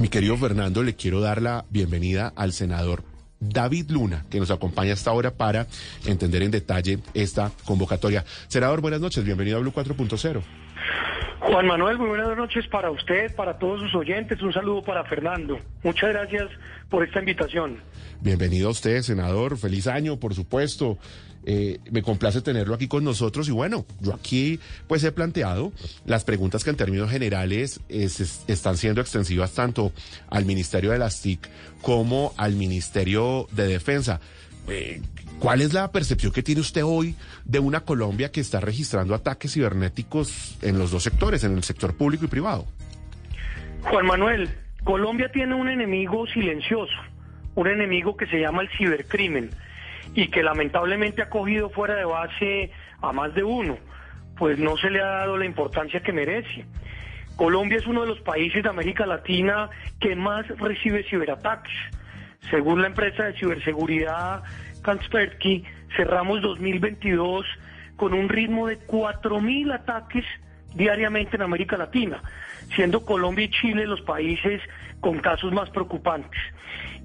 Mi querido Fernando, le quiero dar la bienvenida al senador David Luna, que nos acompaña hasta ahora para entender en detalle esta convocatoria. Senador, buenas noches, bienvenido a Blue 4.0. Juan Manuel, muy buenas noches para usted, para todos sus oyentes. Un saludo para Fernando. Muchas gracias por esta invitación. Bienvenido a usted, senador. Feliz año, por supuesto. Eh, me complace tenerlo aquí con nosotros y bueno, yo aquí pues he planteado las preguntas que en términos generales están siendo extensivas tanto al Ministerio de las TIC como al Ministerio de Defensa. Eh, ¿Cuál es la percepción que tiene usted hoy de una Colombia que está registrando ataques cibernéticos en los dos sectores, en el sector público y privado? Juan Manuel, Colombia tiene un enemigo silencioso, un enemigo que se llama el cibercrimen y que lamentablemente ha cogido fuera de base a más de uno, pues no se le ha dado la importancia que merece. Colombia es uno de los países de América Latina que más recibe ciberataques. Según la empresa de ciberseguridad Kaspersky, cerramos 2022 con un ritmo de 4.000 ataques diariamente en América Latina, siendo Colombia y Chile los países con casos más preocupantes.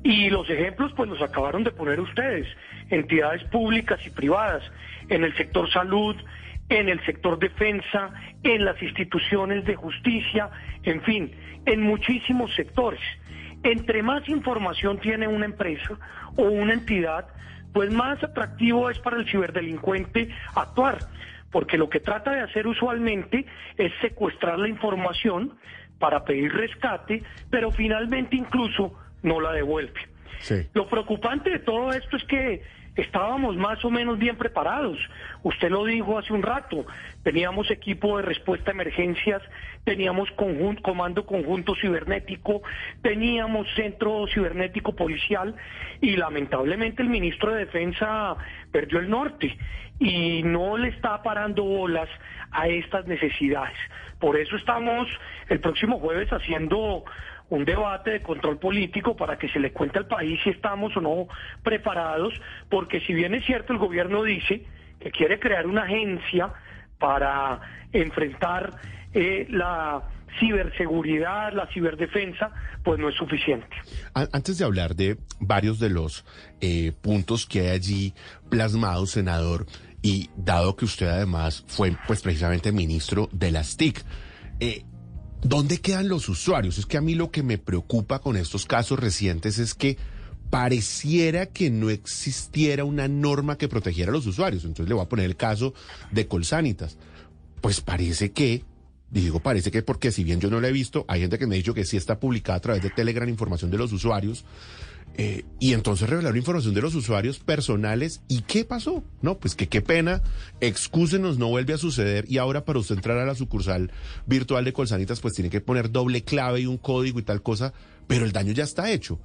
Y los ejemplos pues los acabaron de poner ustedes, entidades públicas y privadas, en el sector salud, en el sector defensa, en las instituciones de justicia, en fin, en muchísimos sectores. Entre más información tiene una empresa o una entidad, pues más atractivo es para el ciberdelincuente actuar, porque lo que trata de hacer usualmente es secuestrar la información para pedir rescate, pero finalmente incluso no la devuelve. Lo preocupante de todo esto es que estábamos más o menos bien preparados. Usted lo dijo hace un rato, teníamos equipo de respuesta a emergencias, teníamos comando conjunto cibernético, teníamos centro cibernético policial y lamentablemente el ministro de Defensa perdió el norte y no le está parando bolas a estas necesidades. Por eso estamos el próximo jueves haciendo un debate de control político para que se le cuente al país si estamos o no preparados, porque si bien es cierto el gobierno dice que quiere crear una agencia para enfrentar eh, la ciberseguridad, la ciberdefensa, pues no es suficiente. Antes de hablar de varios de los eh, puntos que hay allí plasmados, senador, y dado que usted además fue pues precisamente ministro de las TIC, eh, ¿Dónde quedan los usuarios? Es que a mí lo que me preocupa con estos casos recientes es que pareciera que no existiera una norma que protegiera a los usuarios. Entonces le voy a poner el caso de Colsanitas. Pues parece que, digo parece que porque si bien yo no lo he visto, hay gente que me ha dicho que sí está publicada a través de Telegram información de los usuarios, eh, y entonces revelaron información de los usuarios personales. ¿Y qué pasó? No, pues que qué pena, excúsenos, no vuelve a suceder. Y ahora para usted entrar a la sucursal virtual de Colsanitas, pues tiene que poner doble clave y un código y tal cosa, pero el daño ya está hecho.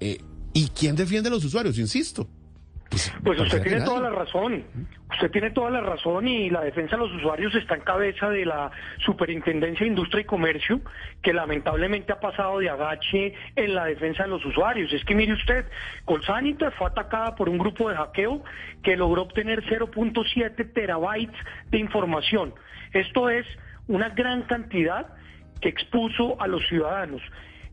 Eh, ¿Y quién defiende a los usuarios? Insisto. Pues, pues usted tiene toda la razón. Usted tiene toda la razón y la defensa de los usuarios está en cabeza de la Superintendencia de Industria y Comercio, que lamentablemente ha pasado de agache en la defensa de los usuarios. Es que mire usted, Colsanitas fue atacada por un grupo de hackeo que logró obtener 0.7 terabytes de información. Esto es una gran cantidad que expuso a los ciudadanos.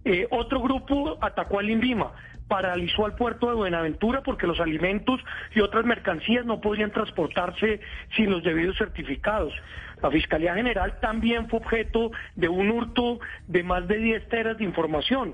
Eh, otro grupo atacó al INVIMA paralizó al puerto de Buenaventura porque los alimentos y otras mercancías no podían transportarse sin los debidos certificados. La Fiscalía General también fue objeto de un hurto de más de 10 teras de información.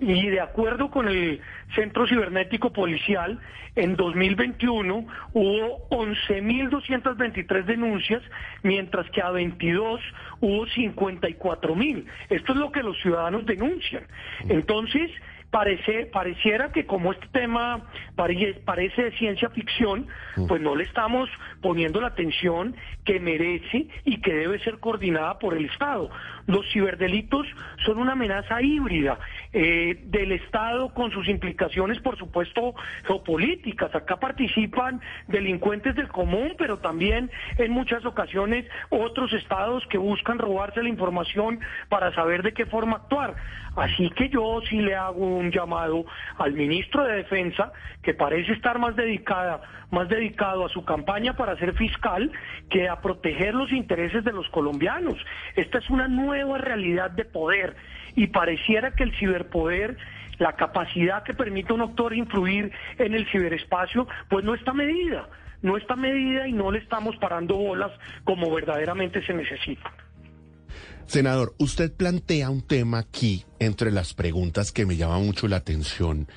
Y de acuerdo con el Centro Cibernético Policial, en 2021 hubo 11.223 denuncias, mientras que a 22 hubo 54.000. Esto es lo que los ciudadanos denuncian. Entonces, parece, pareciera que como este tema parece de ciencia ficción, mm. pues no le estamos poniendo la atención que merece y que debe ser coordinada por el Estado. Los ciberdelitos son una amenaza híbrida eh, del Estado con sus implicaciones, por supuesto, geopolíticas. Acá participan delincuentes del común, pero también en muchas ocasiones otros estados que buscan robarse la información para saber de qué forma actuar. Así que yo sí le hago un llamado al ministro de Defensa, que parece estar más dedicada, más dedicado a su campaña para ser fiscal que a proteger los intereses de los colombianos. Esta es una nueva realidad de poder y pareciera que el ciberpoder la capacidad que permite un actor influir en el ciberespacio, pues no está medida, no está medida y no le estamos parando bolas como verdaderamente se necesita. Senador, usted plantea un tema aquí entre las preguntas que me llama mucho la atención.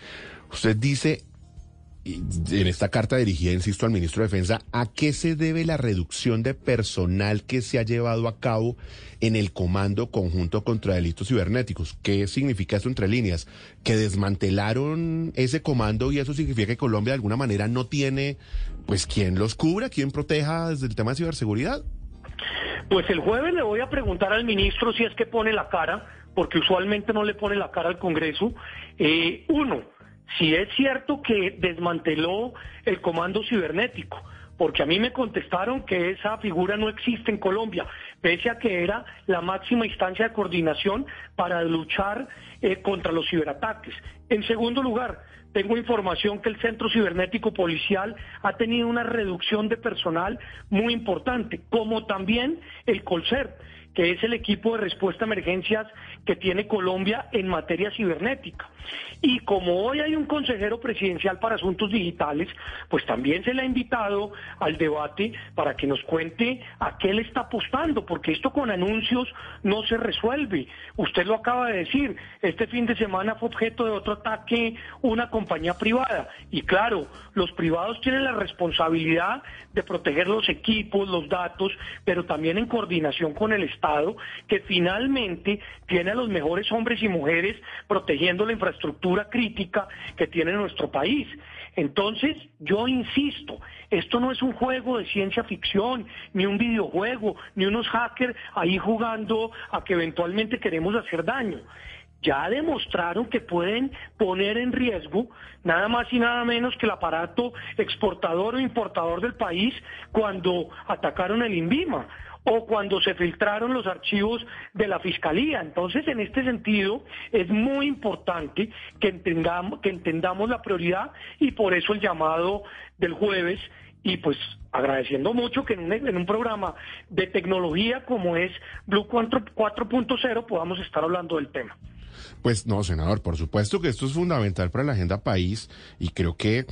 Usted dice, en esta carta dirigida, insisto, al ministro de Defensa, ¿a qué se debe la reducción de personal que se ha llevado a cabo en el Comando Conjunto contra Delitos Cibernéticos? ¿Qué significa eso entre líneas? ¿Que desmantelaron ese comando y eso significa que Colombia de alguna manera no tiene, pues, quien los cubra, quien proteja desde el tema de ciberseguridad? Pues el jueves le voy a preguntar al ministro si es que pone la cara, porque usualmente no le pone la cara al Congreso. Eh, uno, si es cierto que desmanteló el comando cibernético, porque a mí me contestaron que esa figura no existe en Colombia, pese a que era la máxima instancia de coordinación para luchar eh, contra los ciberataques. En segundo lugar, tengo información que el Centro Cibernético Policial ha tenido una reducción de personal muy importante, como también el Colcer que es el equipo de respuesta a emergencias que tiene Colombia en materia cibernética. Y como hoy hay un consejero presidencial para asuntos digitales, pues también se le ha invitado al debate para que nos cuente a qué le está apostando, porque esto con anuncios no se resuelve. Usted lo acaba de decir, este fin de semana fue objeto de otro ataque una compañía privada. Y claro, los privados tienen la responsabilidad de proteger los equipos, los datos, pero también en coordinación con el Estado que finalmente tiene a los mejores hombres y mujeres protegiendo la infraestructura crítica que tiene nuestro país. Entonces, yo insisto, esto no es un juego de ciencia ficción, ni un videojuego, ni unos hackers ahí jugando a que eventualmente queremos hacer daño ya demostraron que pueden poner en riesgo nada más y nada menos que el aparato exportador o importador del país cuando atacaron el INVIMA o cuando se filtraron los archivos de la Fiscalía. Entonces, en este sentido, es muy importante que entendamos, que entendamos la prioridad y por eso el llamado del jueves y pues agradeciendo mucho que en un, en un, programa de tecnología como es Blue 4.0 podamos estar hablando del tema. Pues no, senador, por supuesto que esto es fundamental para la agenda país y creo que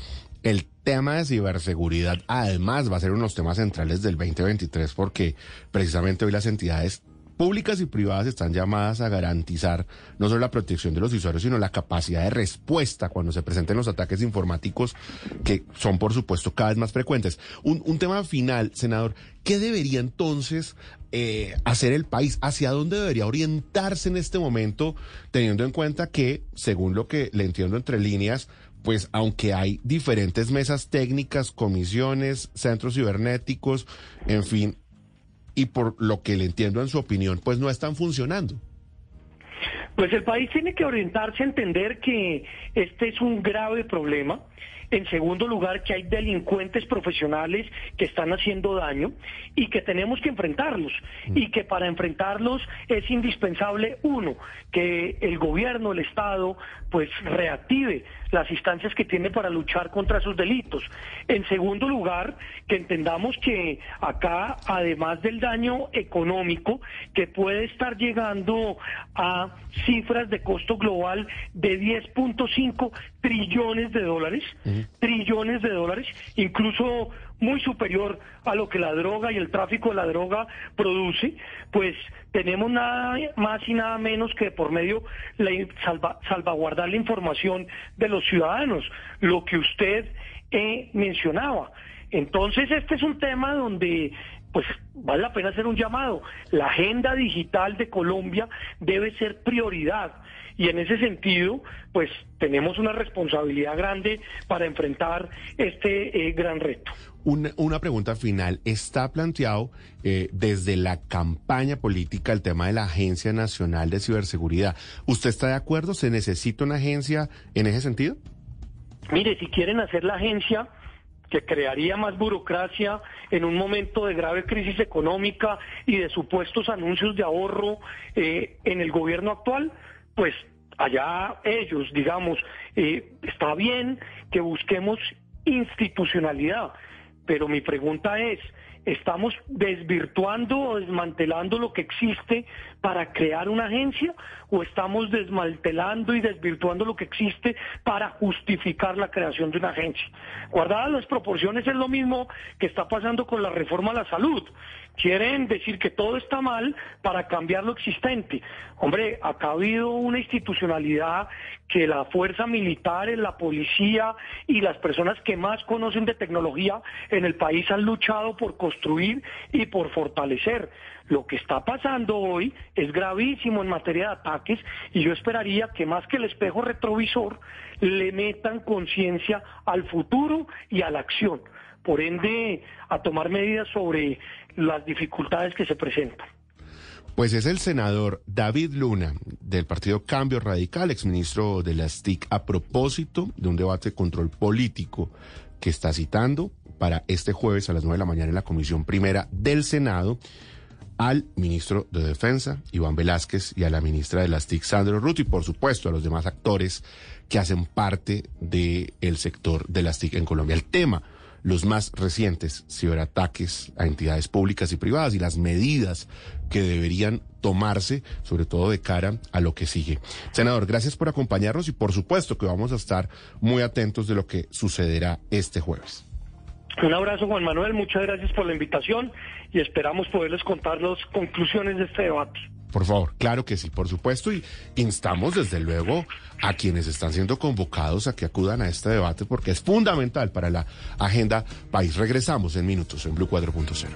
el tema de ciberseguridad además va a ser uno de los temas centrales del 2023 porque precisamente hoy las entidades públicas y privadas están llamadas a garantizar no solo la protección de los usuarios, sino la capacidad de respuesta cuando se presenten los ataques informáticos, que son, por supuesto, cada vez más frecuentes. Un, tema final, senador, ¿qué debería entonces eh, hacer el país? ¿Hacia dónde debería orientarse en este momento, teniendo en cuenta que, según lo que le entiendo entre líneas, pues aunque hay diferentes mesas técnicas, comisiones, centros cibernéticos, en fin, y por lo que le entiendo en su opinión, pues no están funcionando. Pues el país tiene que orientarse a entender que este es un grave problema en segundo lugar, que hay delincuentes profesionales que están haciendo daño y que tenemos que enfrentarlos. Mm. Y que para enfrentarlos es indispensable, uno, que el gobierno, el Estado, pues reactive las instancias que tiene para luchar contra esos delitos. En segundo lugar, que entendamos que acá, además del daño económico, que puede estar llegando a cifras de costo global de 10.5 trillones de dólares, trillones de dólares, incluso muy superior a lo que la droga y el tráfico de la droga produce, pues tenemos nada más y nada menos que por medio de salvaguardar la información de los ciudadanos, lo que usted eh, mencionaba. Entonces, este es un tema donde pues vale la pena hacer un llamado. La agenda digital de Colombia debe ser prioridad y en ese sentido, pues tenemos una responsabilidad grande para enfrentar este eh, gran reto. Una, pregunta final. ¿Está planteado eh, desde la campaña política el tema de la Agencia Nacional de Ciberseguridad? ¿Usted está de acuerdo? ¿Se necesita una agencia en ese sentido? Mire, si quieren hacer la agencia que crearía más burocracia en un momento de grave crisis económica y de supuestos anuncios de ahorro eh, en el gobierno actual, pues allá ellos, digamos, eh, está bien que busquemos institucionalidad, pero mi pregunta es, estamos desvirtuando o desmantelando lo que existe para crear una agencia o estamos desmantelando y desvirtuando lo que existe para justificar la creación de una agencia. Guardadas las proporciones es lo mismo que está pasando con la reforma a la salud. Quieren decir que todo está mal para cambiar lo existente. Hombre, acá ha habido una institucionalidad que la fuerza militar, la policía y las personas que más conocen de tecnología en el país han luchado por construir y por fortalecer. Lo que está pasando hoy es gravísimo en materia de ataques y yo esperaría que más que el espejo retrovisor le metan conciencia al futuro y a la acción. Por ende, a tomar medidas sobre las dificultades que se presentan. Pues es el senador David Luna del Partido Cambio Radical, exministro de las TIC, a propósito de un debate de control político que está citando para este jueves a las 9 de la mañana en la Comisión Primera del Senado al ministro de Defensa, Iván Velázquez, y a la ministra de las TIC, Sandro Ruti, y por supuesto a los demás actores que hacen parte del sector de las TIC en Colombia. El tema, los más recientes ciberataques a entidades públicas y privadas y las medidas que deberían tomarse, sobre todo de cara a lo que sigue. Senador, gracias por acompañarnos y por supuesto que vamos a estar muy atentos de lo que sucederá este jueves. Un abrazo, Juan Manuel. Muchas gracias por la invitación y esperamos poderles contar las conclusiones de este debate. Por favor, claro que sí, por supuesto, y instamos desde luego a quienes están siendo convocados a que acudan a este debate porque es fundamental para la agenda país. Regresamos en minutos en Blue 4.0.